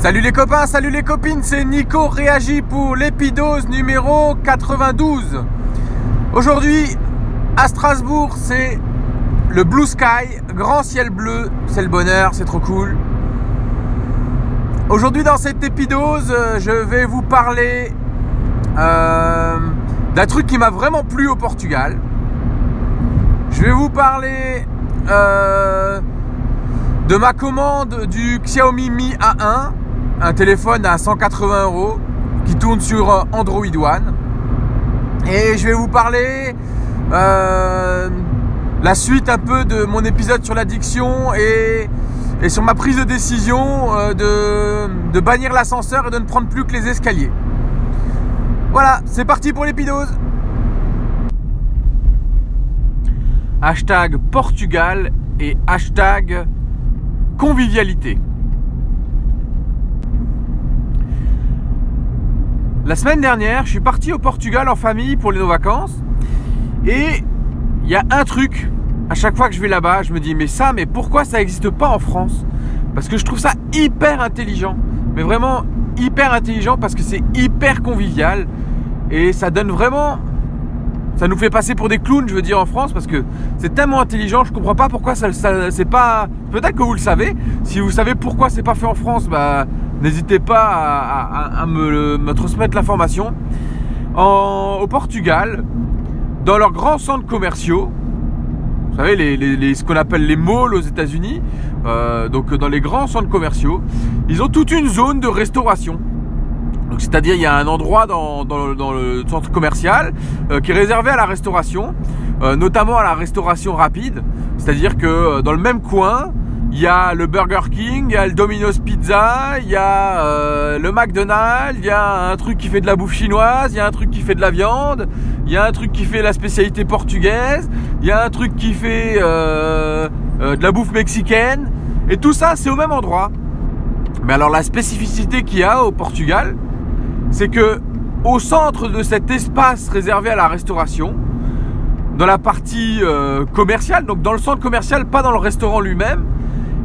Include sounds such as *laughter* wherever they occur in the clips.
Salut les copains, salut les copines, c'est Nico réagit pour l'épidose numéro 92. Aujourd'hui, à Strasbourg, c'est le Blue Sky, grand ciel bleu, c'est le bonheur, c'est trop cool. Aujourd'hui, dans cette épidose, je vais vous parler euh, d'un truc qui m'a vraiment plu au Portugal. Je vais vous parler euh, de ma commande du Xiaomi Mi A1 un téléphone à 180 euros qui tourne sur euh, Android One. Et je vais vous parler euh, la suite un peu de mon épisode sur l'addiction et, sur ma prise de décision euh, de, de bannir l'ascenseur et de ne prendre plus que les escaliers. Voilà, c'est parti pour l'épidose. Hashtag Portugal et hashtag convivialité. La semaine dernière, je suis parti au Portugal en famille pour les nos vacances. Et il y a un truc, à chaque fois que je vais là-bas, je me dis, mais ça, mais pourquoi ça n'existe pas en France? Parce que je trouve ça hyper intelligent. Mais vraiment hyper intelligent parce que c'est hyper convivial. Et ça donne vraiment. Ça nous fait passer pour des clowns, je veux dire, en France, parce que c'est tellement intelligent, je comprends pas pourquoi ça, ça c'est pas. Peut-être que vous le savez. Si vous savez pourquoi c'est pas fait en France, bah N'hésitez pas à, me, transmettre l'information. Au Portugal, dans leurs grands centres commerciaux, vous savez, ce qu'on appelle les malls aux États-Unis, euh, donc dans les grands centres commerciaux, ils ont toute une zone de restauration. C'est-à-dire, il y a un endroit dans, le centre commercial euh, qui est réservé à la restauration, euh, notamment à la restauration rapide. C'est-à-dire que dans le même coin, il y a le Burger King, il y a le Domino's Pizza, il y a euh, le McDonald's, il y a un truc qui fait de la bouffe chinoise, il y a un truc qui fait de la viande, il y a un truc qui fait la spécialité portugaise, il y a un truc qui fait euh, euh, de la bouffe mexicaine. Et tout ça, c'est au même endroit. Mais alors la spécificité qu'il y a au Portugal, c'est que au centre de cet espace réservé à la restauration, dans la partie commerciale, donc dans le centre commercial, pas dans le restaurant lui-même,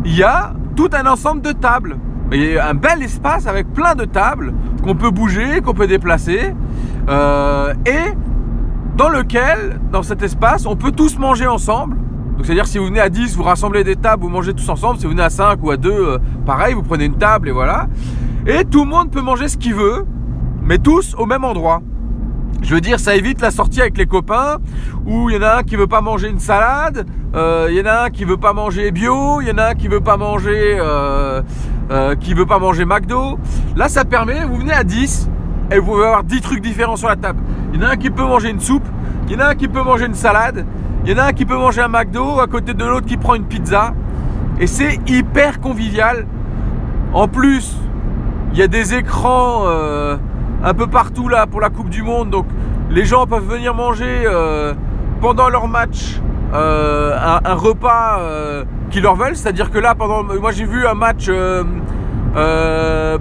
il y a tout un ensemble de tables. Il y a un bel espace avec plein de tables qu'on peut bouger, qu'on peut déplacer. Euh, et dans lequel, dans cet espace, on peut tous manger ensemble. Donc c'est-à-dire si vous venez à 10, vous rassemblez des tables, vous mangez tous ensemble. Si vous venez à 5 ou à 2, euh, pareil, vous prenez une table et voilà. Et tout le monde peut manger ce qu'il veut, mais tous au même endroit. Je veux dire, ça évite la sortie avec les copains où il y en a un qui veut pas manger une salade, euh, il y en a un qui veut pas manger bio, il y en a un qui veut pas manger euh, euh, qui veut pas manger McDo. Là, ça permet, vous venez à 10 et vous pouvez avoir 10 trucs différents sur la table. Il y en a un qui peut manger une soupe, il y en a un qui peut manger une salade, il y en a un qui peut manger un McDo à côté de l'autre qui prend une pizza. Et c'est hyper convivial. En plus, il y a des écrans un peu partout là pour la Coupe du Monde. Donc les gens peuvent venir manger euh, pendant leur match euh, un, repas euh, qu'ils leur veulent. C'est-à-dire que là, pendant, moi j'ai vu un match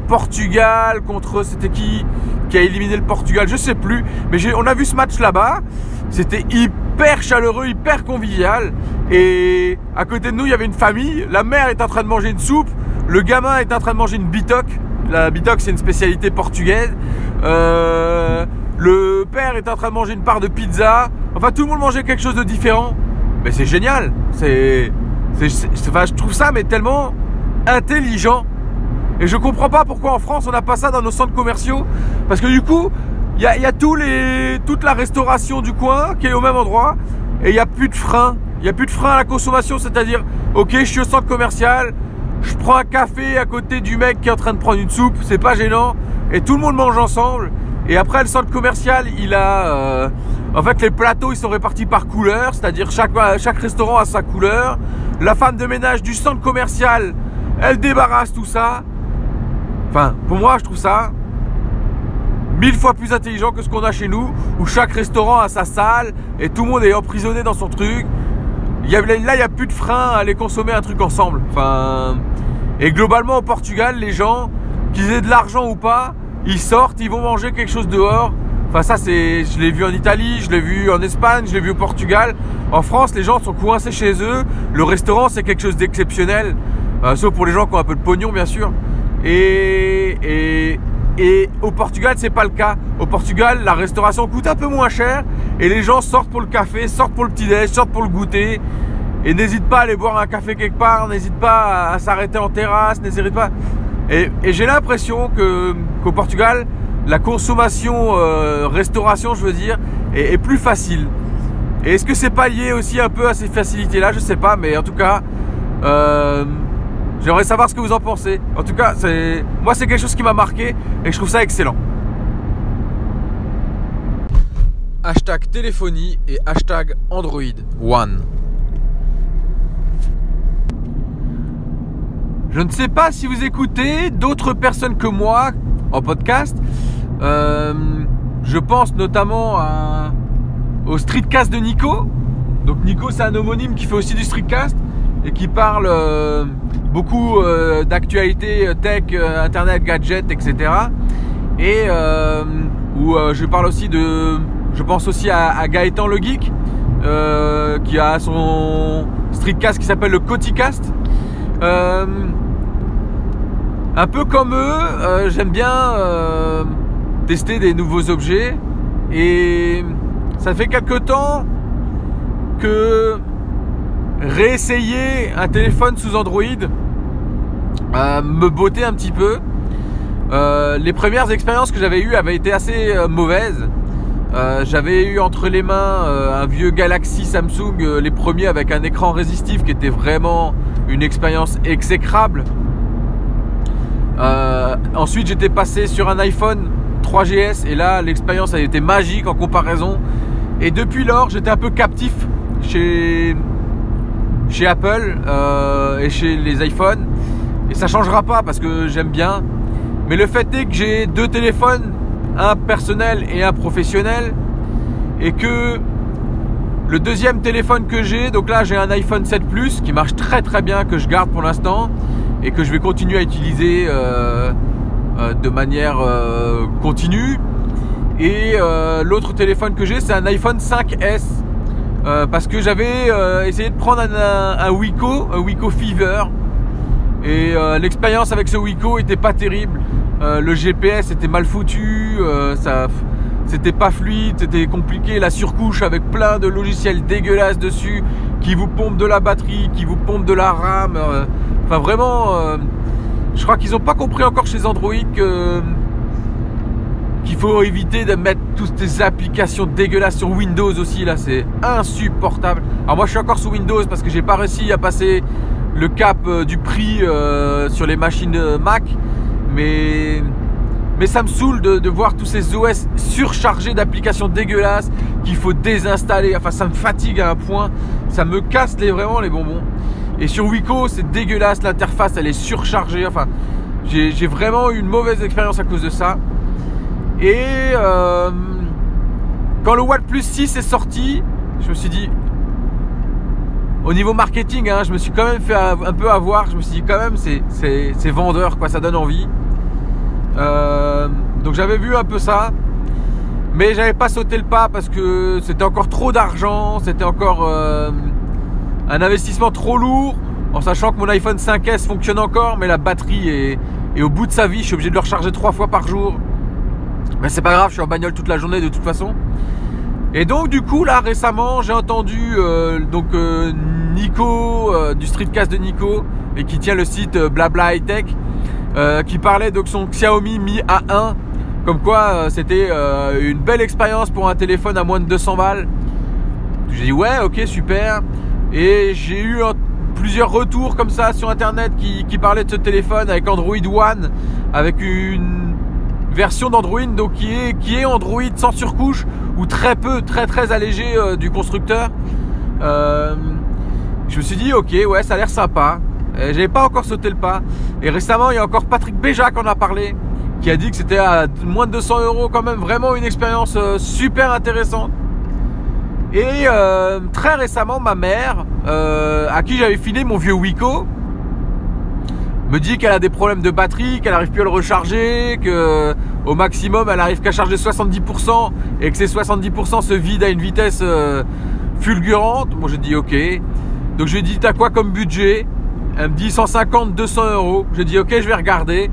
Portugal contre c'était qui qui a éliminé le Portugal, je sais plus. Mais on a vu ce match là-bas. C'était hyper chaleureux, hyper convivial. Et à côté de nous, il y avait une famille. La mère est en train de manger une soupe. Le gamin est en train de manger une bitoc. La bitoc, c'est une spécialité portugaise. Euh, le père est en train de manger une part de pizza. Enfin, tout le monde mangeait quelque chose de différent. Mais c'est génial. C'est, je trouve ça mais tellement intelligent. Et je comprends pas pourquoi en France on n'a pas ça dans nos centres commerciaux. Parce que du coup, il y a, les, toute la restauration du coin qui est au même endroit. Et il n'y a plus de frein. Il n'y a plus de frein à la consommation. C'est-à-dire, ok, je suis au centre commercial. Je prends un café à côté du mec qui est en train de prendre une soupe. C'est pas gênant et tout le monde mange ensemble. Et après, le centre commercial, il a. Euh, en fait, les plateaux, ils sont répartis par couleur, c'est-à-dire chaque, chaque restaurant a sa couleur. La femme de ménage du centre commercial, elle débarrasse tout ça. Enfin, pour moi, je trouve ça mille fois plus intelligent que ce qu'on a chez nous, où chaque restaurant a sa salle et tout le monde est emprisonné dans son truc. Y a, là, il n'y a plus de frein à aller consommer un truc ensemble. Et globalement, au Portugal, les gens, qu'ils aient de l'argent ou pas, ils sortent, ils vont manger quelque chose dehors. Enfin ça c'est, je l'ai vu en Italie, je l'ai vu en Espagne, je l'ai vu au Portugal. En France, les gens sont coincés chez eux. Le restaurant c'est quelque chose d'exceptionnel, euh, sauf pour les gens qui ont un peu de pognon bien sûr. Et, et au Portugal, c'est pas le cas. Au Portugal, la restauration coûte un peu moins cher et les gens sortent pour le café, sortent pour le petit-déj, sortent pour le goûter et n'hésite pas à aller boire un café quelque part, n'hésite pas à, s'arrêter en terrasse, n'hésite pas. Et, j'ai l'impression que qu'au Portugal, la consommation, euh, restauration, je veux dire, est, plus facile. Et est-ce que c'est pas lié aussi un peu à ces facilités-là? Je sais pas, mais en tout cas, euh, j'aimerais savoir ce que vous en pensez. En tout cas, c'est moi, c'est quelque chose qui m'a marqué et je trouve ça excellent. Hashtag téléphonie et hashtag Android One. Je ne sais pas si vous écoutez d'autres personnes que moi en podcast. Euh, je pense notamment au streetcast de Nico. Donc Nico c'est un homonyme qui fait aussi du streetcast et qui parle euh, beaucoup euh, d'actualité tech, internet, gadgets, etc. Et où je parle aussi de, je pense aussi à, Gaëtan le geek qui a son streetcast qui s'appelle le Coticast. Un peu comme eux, euh, j'aime bien euh, tester des nouveaux objets. Et ça fait quelque temps que réessayer un téléphone sous Android euh, me bottait un petit peu. les premières expériences que j'avais eues avaient été assez mauvaises. j'avais eu entre les mains un vieux Galaxy Samsung, les premiers avec un écran résistif qui était vraiment une expérience exécrable. Euh, ensuite, j'étais passé sur un iPhone 3GS et là, l'expérience a été magique en comparaison. Et depuis lors, j'étais un peu captif chez, chez Apple euh, et chez les iPhones. Et ça changera pas parce que j'aime bien. Mais le fait est que j'ai deux téléphones, un personnel et un professionnel. Et que le deuxième téléphone que j'ai, donc là j'ai un iPhone 7 Plus qui marche très très bien, que je garde pour l'instant et que je vais continuer à utiliser euh, euh, de manière continue. Et l'autre téléphone que j'ai, c'est un iPhone 5S. Parce que j'avais essayé de prendre un, un, Wiko, un Wiko Fever. Et l'expérience avec ce Wiko était pas terrible. le GPS était mal foutu, ça, c'était pas fluide, c'était compliqué. La surcouche avec plein de logiciels dégueulasses dessus qui vous pompent de la batterie, qui vous pompent de la RAM. Enfin vraiment, euh, je crois qu'ils n'ont pas compris encore chez Android que qu'il faut éviter de mettre toutes ces applications dégueulasses sur Windows aussi là, c'est insupportable. Alors moi je suis encore sous Windows parce que j'ai pas réussi à passer le cap euh, du prix euh, sur les machines Mac, mais mais ça me saoule de, de voir tous ces OS surchargés d'applications dégueulasses qu'il faut désinstaller. Enfin ça me fatigue à un point, ça me casse les vraiment les bonbons. Et sur Wiko, c'est dégueulasse, l'interface elle est surchargée. Enfin, j'ai vraiment eu une mauvaise expérience à cause de ça. Et euh, quand le OnePlus 6 est sorti, je me suis dit, au niveau marketing, hein, je me suis quand même fait un peu avoir. Je me suis dit quand même, c'est vendeur, quoi, ça donne envie. Euh, donc j'avais vu un peu ça, mais j'avais pas sauté le pas parce que c'était encore trop d'argent, c'était encore euh, un investissement trop lourd, en sachant que mon iPhone 5S fonctionne encore, mais la batterie est, au bout de sa vie. Je suis obligé de le recharger trois fois par jour. Mais c'est pas grave, je suis en bagnole toute la journée de toute façon. Et donc du coup là récemment j'ai entendu euh, donc euh, Nico euh, du streetcast de Nico et qui tient le site Blabla High Tech qui parlait de son Xiaomi Mi A1 comme quoi c'était une belle expérience pour un téléphone à moins de 200 balles. J'ai dit ouais ok super et j'ai eu plusieurs retours comme ça sur internet qui, parlaient de ce téléphone avec Android One, avec une version d'Android donc qui est, Android sans surcouche ou très peu, très très allégé euh, du constructeur. Euh, je me suis dit ok ouais ça a l'air sympa. J'avais pas encore sauté le pas. Et récemment il y a encore Patrick Béja qui en a parlé, qui a dit que c'était à moins de 200 euros quand même vraiment une expérience euh, super intéressante. Et euh, très récemment, ma mère, euh, à qui j'avais filé mon vieux Wiko, me dit qu'elle a des problèmes de batterie, qu'elle n'arrive plus à le recharger, que au maximum elle arrive qu'à charger 70% et que ces 70% se vident à une vitesse euh, fulgurante. Moi j'ai dit ok. Donc je lui ai dit t'as quoi comme budget? Elle me dit 150, 200 euros. J'ai dit ok je vais regarder.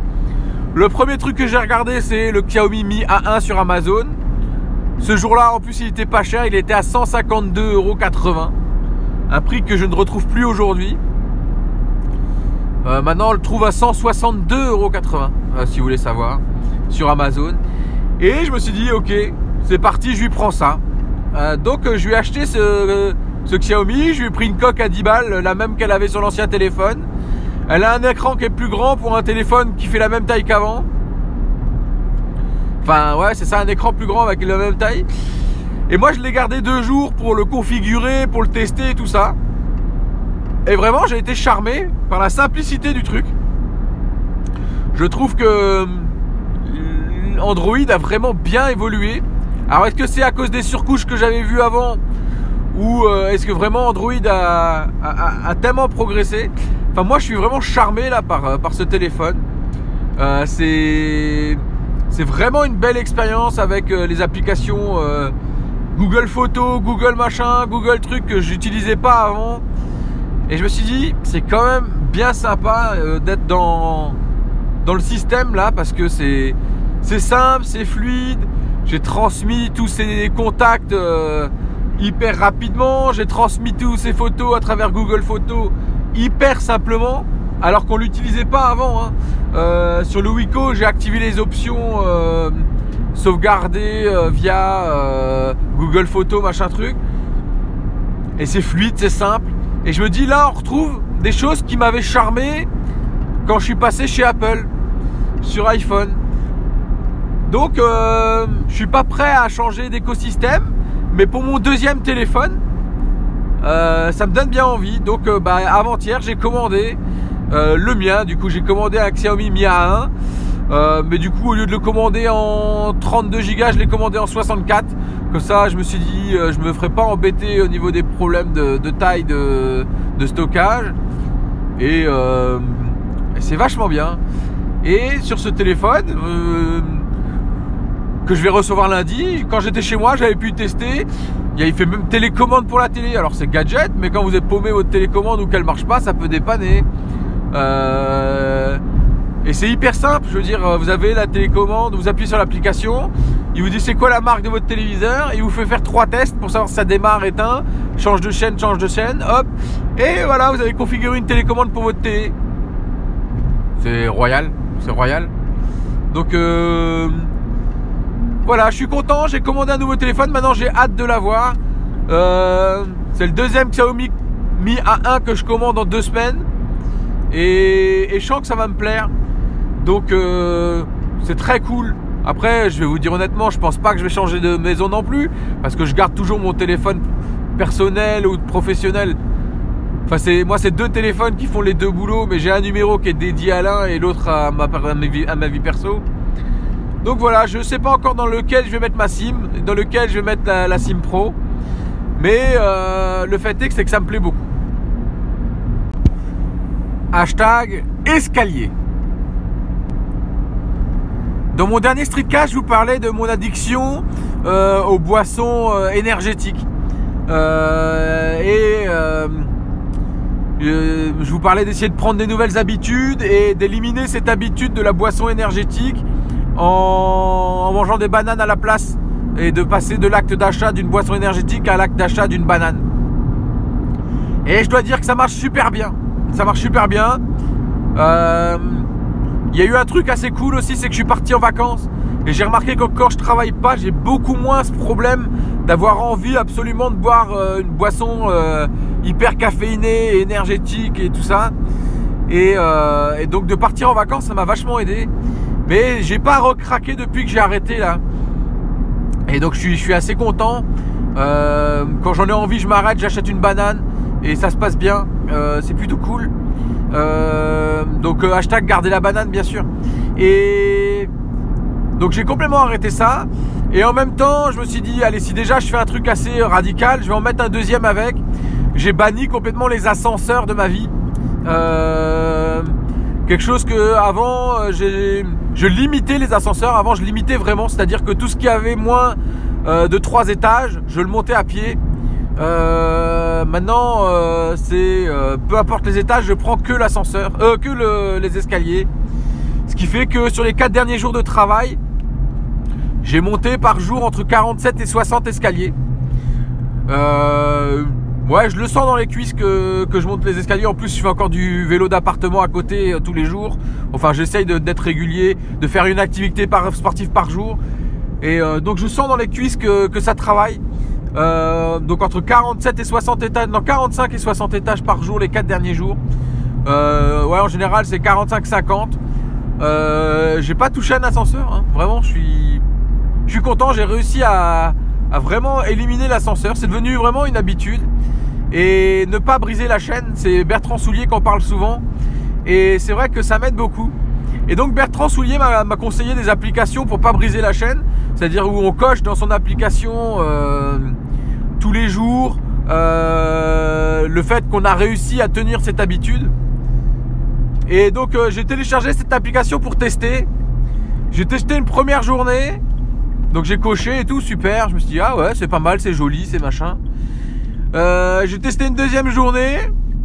Le premier truc que j'ai regardé, c'est le Xiaomi Mi A1 sur Amazon. Ce jour-là, en plus, il était pas cher, il était à 152,80€. Un prix que je ne retrouve plus aujourd'hui. Euh, maintenant, on le trouve à 162,80€, euh, si vous voulez savoir, sur Amazon. Et je me suis dit, ok, c'est parti, je lui prends ça. Euh, donc, je lui ai acheté ce, ce, Xiaomi, je lui ai pris une coque à 10 balles, la même qu'elle avait sur l'ancien téléphone. Elle a un écran qui est plus grand pour un téléphone qui fait la même taille qu'avant. Enfin, ouais, c'est ça, un écran plus grand avec la même taille. Et moi, je l'ai gardé deux jours pour le configurer, pour le tester et tout ça. Et vraiment, j'ai été charmé par la simplicité du truc. Je trouve que euh, Android a vraiment bien évolué. Alors, est-ce que c'est à cause des surcouches que j'avais vues avant ou euh, est-ce que vraiment Android a, tellement progressé? Enfin, moi, je suis vraiment charmé là par, euh, par ce téléphone. c'est c'est vraiment une belle expérience avec les applications Google Photos, Google machin, Google truc que j'utilisais pas avant. Et je me suis dit, c'est quand même bien sympa euh, d'être dans, dans le système là parce que c'est simple, c'est fluide. J'ai transmis tous ces contacts euh, hyper rapidement. J'ai transmis tous ces photos à travers Google Photos hyper simplement alors qu'on l'utilisait pas avant. Hein. Euh, sur le Wiko, j'ai activé les options sauvegarder via Google Photos, machin truc. Et c'est fluide, c'est simple. Et je me dis là, on retrouve des choses qui m'avaient charmé quand je suis passé chez Apple sur iPhone. Donc, euh, je suis pas prêt à changer d'écosystème, mais pour mon deuxième téléphone, euh, ça me donne bien envie. Donc, euh, bah, avant-hier, j'ai commandé le mien. Du coup, j'ai commandé un Xiaomi Mi A1. Euh, mais du coup, au lieu de le commander en 32 Go, je l'ai commandé en 64. Comme ça, je me suis dit, euh, je me ferai pas embêter au niveau des problèmes de, taille de, stockage. Euh, et, c'est vachement bien. Et sur ce téléphone, que je vais recevoir lundi, quand j'étais chez moi, j'avais pu tester. Il fait même télécommande pour la télé. Alors c'est gadget, mais quand vous êtes paumé votre télécommande ou qu'elle marche pas, ça peut dépanner. Euh, et c'est hyper simple, je veux dire, euh, vous avez la télécommande, vous appuyez sur l'application, il vous dit c'est quoi la marque de votre téléviseur, il vous fait faire trois tests pour savoir si ça démarre, éteint, change de chaîne, change de chaîne, hop, et voilà, vous avez configuré une télécommande pour votre télé. C'est royal, c'est royal. Donc euh, voilà, je suis content, j'ai commandé un nouveau téléphone, maintenant j'ai hâte de l'avoir. Euh, c'est le deuxième Xiaomi Mi A1 que je commande en deux semaines. Et, et je sens que ça va me plaire. Donc euh, c'est très cool. Après, je vais vous dire honnêtement, je pense pas que je vais changer de maison non plus, parce que je garde toujours mon téléphone personnel ou professionnel. Enfin, c'est moi, c'est deux téléphones qui font les deux boulots, mais j'ai un numéro qui est dédié à l'un et l'autre à ma, à ma vie perso. Donc voilà, je sais pas encore dans lequel je vais mettre ma SIM, dans lequel je vais mettre la, SIM Pro, mais euh, le fait est que c'est que ça me plaît beaucoup. Hashtag escalier. Dans mon dernier streetcast, je vous parlais de mon addiction euh, aux boissons euh, énergétiques. Euh, et je vous parlais d'essayer de prendre des nouvelles habitudes et d'éliminer cette habitude de la boisson énergétique en, mangeant des bananes à la place et de passer de l'acte d'achat d'une boisson énergétique à l'acte d'achat d'une banane. Et je dois dire que ça marche super bien. Ça marche super bien. Il y a eu un truc assez cool aussi, c'est que je suis parti en vacances et j'ai remarqué que quand je travaille pas, j'ai beaucoup moins ce problème d'avoir envie absolument de boire euh, une boisson euh, hyper caféinée, énergétique et tout ça. Euh, et, donc de partir en vacances, ça m'a vachement aidé. Mais j'ai pas recraqué depuis que j'ai arrêté là. Et donc je suis, je suis assez content. quand j'en ai envie, je m'arrête, j'achète une banane et ça se passe bien. c'est plutôt cool. Euh, donc euh, hashtag garder la banane bien sûr. Et donc j'ai complètement arrêté ça. Et en même temps, je me suis dit, allez, si déjà je fais un truc assez radical, je vais en mettre un deuxième avec. J'ai banni complètement les ascenseurs de ma vie. Euh, quelque chose que avant, je limitais les ascenseurs. Avant, je limitais vraiment, c'est-à-dire que tout ce qui avait moins de trois étages, je le montais à pied. Euh, maintenant, euh, c'est euh, peu importe les étages, je prends que l'ascenseur, que les escaliers. Ce qui fait que sur les 4 derniers jours de travail, j'ai monté par jour entre 47 et 60 escaliers. Ouais, je le sens dans les cuisses que, je monte les escaliers. En plus, je fais encore du vélo d'appartement à côté tous les jours. Enfin, j'essaye d'être régulier, de faire une activité sportive par jour. Et donc, je sens dans les cuisses que, ça travaille. Donc, entre 47 et 60 étages, non, 45 et 60 étages par jour les 4 derniers jours. ouais, en général, c'est 45-50. j'ai pas touché un ascenseur. Hein. Vraiment, je suis, je suis content. J'ai réussi à à vraiment éliminer l'ascenseur. C'est devenu vraiment une habitude. Et ne pas briser la chaîne, c'est Bertrand Soulier qui en parle souvent. Et c'est vrai que ça m'aide beaucoup. Et donc Bertrand Soulier m'a conseillé des applications pour pas briser la chaîne. C'est-à-dire où on coche dans son application euh, tous les jours euh, le fait qu'on a réussi à tenir cette habitude. Et donc euh, j'ai téléchargé cette application pour tester. J'ai testé une première journée donc j'ai coché et tout, super. Je me suis dit, ah ouais, c'est pas mal, c'est joli, c'est machin. J'ai testé une deuxième journée.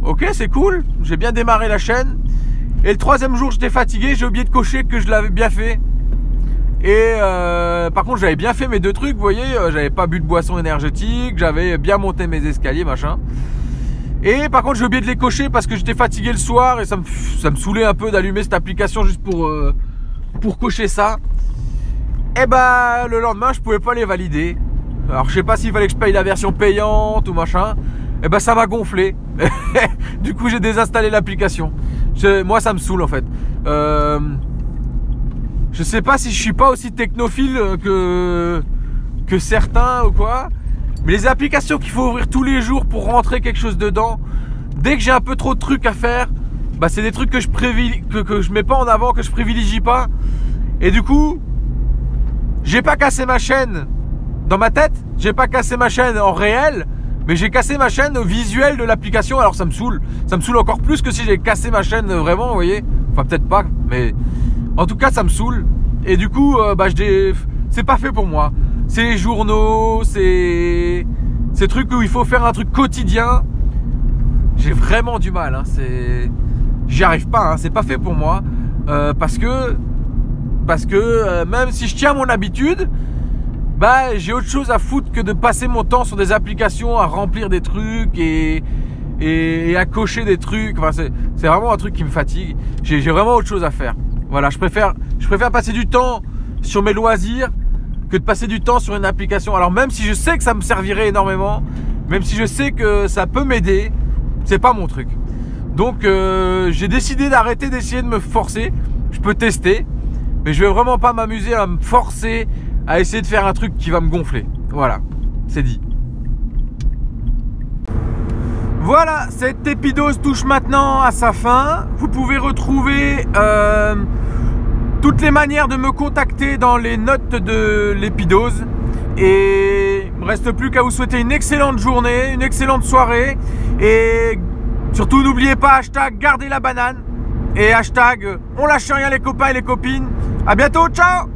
Ok, c'est cool. J'ai bien démarré la chaîne. Et le troisième jour, j'étais fatigué. J'ai oublié de cocher que je l'avais bien fait. Et euh, par contre, j'avais bien fait mes deux trucs. Vous voyez, euh, j'avais pas bu de boisson énergétique. J'avais bien monté mes escaliers, machin. Et par contre, j'ai oublié de les cocher parce que j'étais fatigué le soir et ça me, ça me saoulait un peu d'allumer cette application juste pour, pour cocher ça. Et eh bah le lendemain je pouvais pas les valider. Alors je sais pas s'il fallait que je paye la version payante ou machin. Et eh bah ça m'a gonflé. *laughs* du coup j'ai désinstallé l'application. Moi ça me saoule en fait. Euh, je sais pas si je suis pas aussi technophile que, que certains ou quoi. Mais les applications qu'il faut ouvrir tous les jours pour rentrer quelque chose dedans, dès que j'ai un peu trop de trucs à faire, bah c'est des trucs que je, que, que je mets pas en avant, que je privilégie pas. Et du coup, j'ai pas cassé ma chaîne dans ma tête, j'ai pas cassé ma chaîne en réel, mais j'ai cassé ma chaîne au visuel de l'application, alors ça me saoule. Ça me saoule encore plus que si j'ai cassé ma chaîne vraiment, vous voyez. Enfin, peut-être pas, mais en tout cas, ça me saoule. Et du coup, euh, bah, c'est pas fait pour moi. C'est les journaux, c'est ces trucs où il faut faire un truc quotidien. J'ai vraiment du mal. Hein. C'est, j'y arrive pas. Hein. C'est pas fait pour moi euh, parce que parce que euh, même si je tiens mon habitude, bah j'ai autre chose à foutre que de passer mon temps sur des applications à remplir des trucs et, et, à cocher des trucs. Enfin, c'est vraiment un truc qui me fatigue. J'ai vraiment autre chose à faire. Voilà, je préfère, je préfère passer du temps sur mes loisirs que de passer du temps sur une application. Alors même si je sais que ça me servirait énormément, même si je sais que ça peut m'aider, c'est pas mon truc. Donc euh, j'ai décidé d'arrêter d'essayer de me forcer. Je peux tester, mais je vais vraiment pas m'amuser à me forcer à essayer de faire un truc qui va me gonfler. Voilà, c'est dit. Voilà, cette épidose touche maintenant à sa fin. Vous pouvez retrouver euh, toutes les manières de me contacter dans les notes de l'épidose. Et il me reste plus qu'à vous souhaiter une excellente journée, une excellente soirée. Et surtout n'oubliez pas hashtag gardez la banane. Et hashtag on lâche rien les copains et les copines. À bientôt, ciao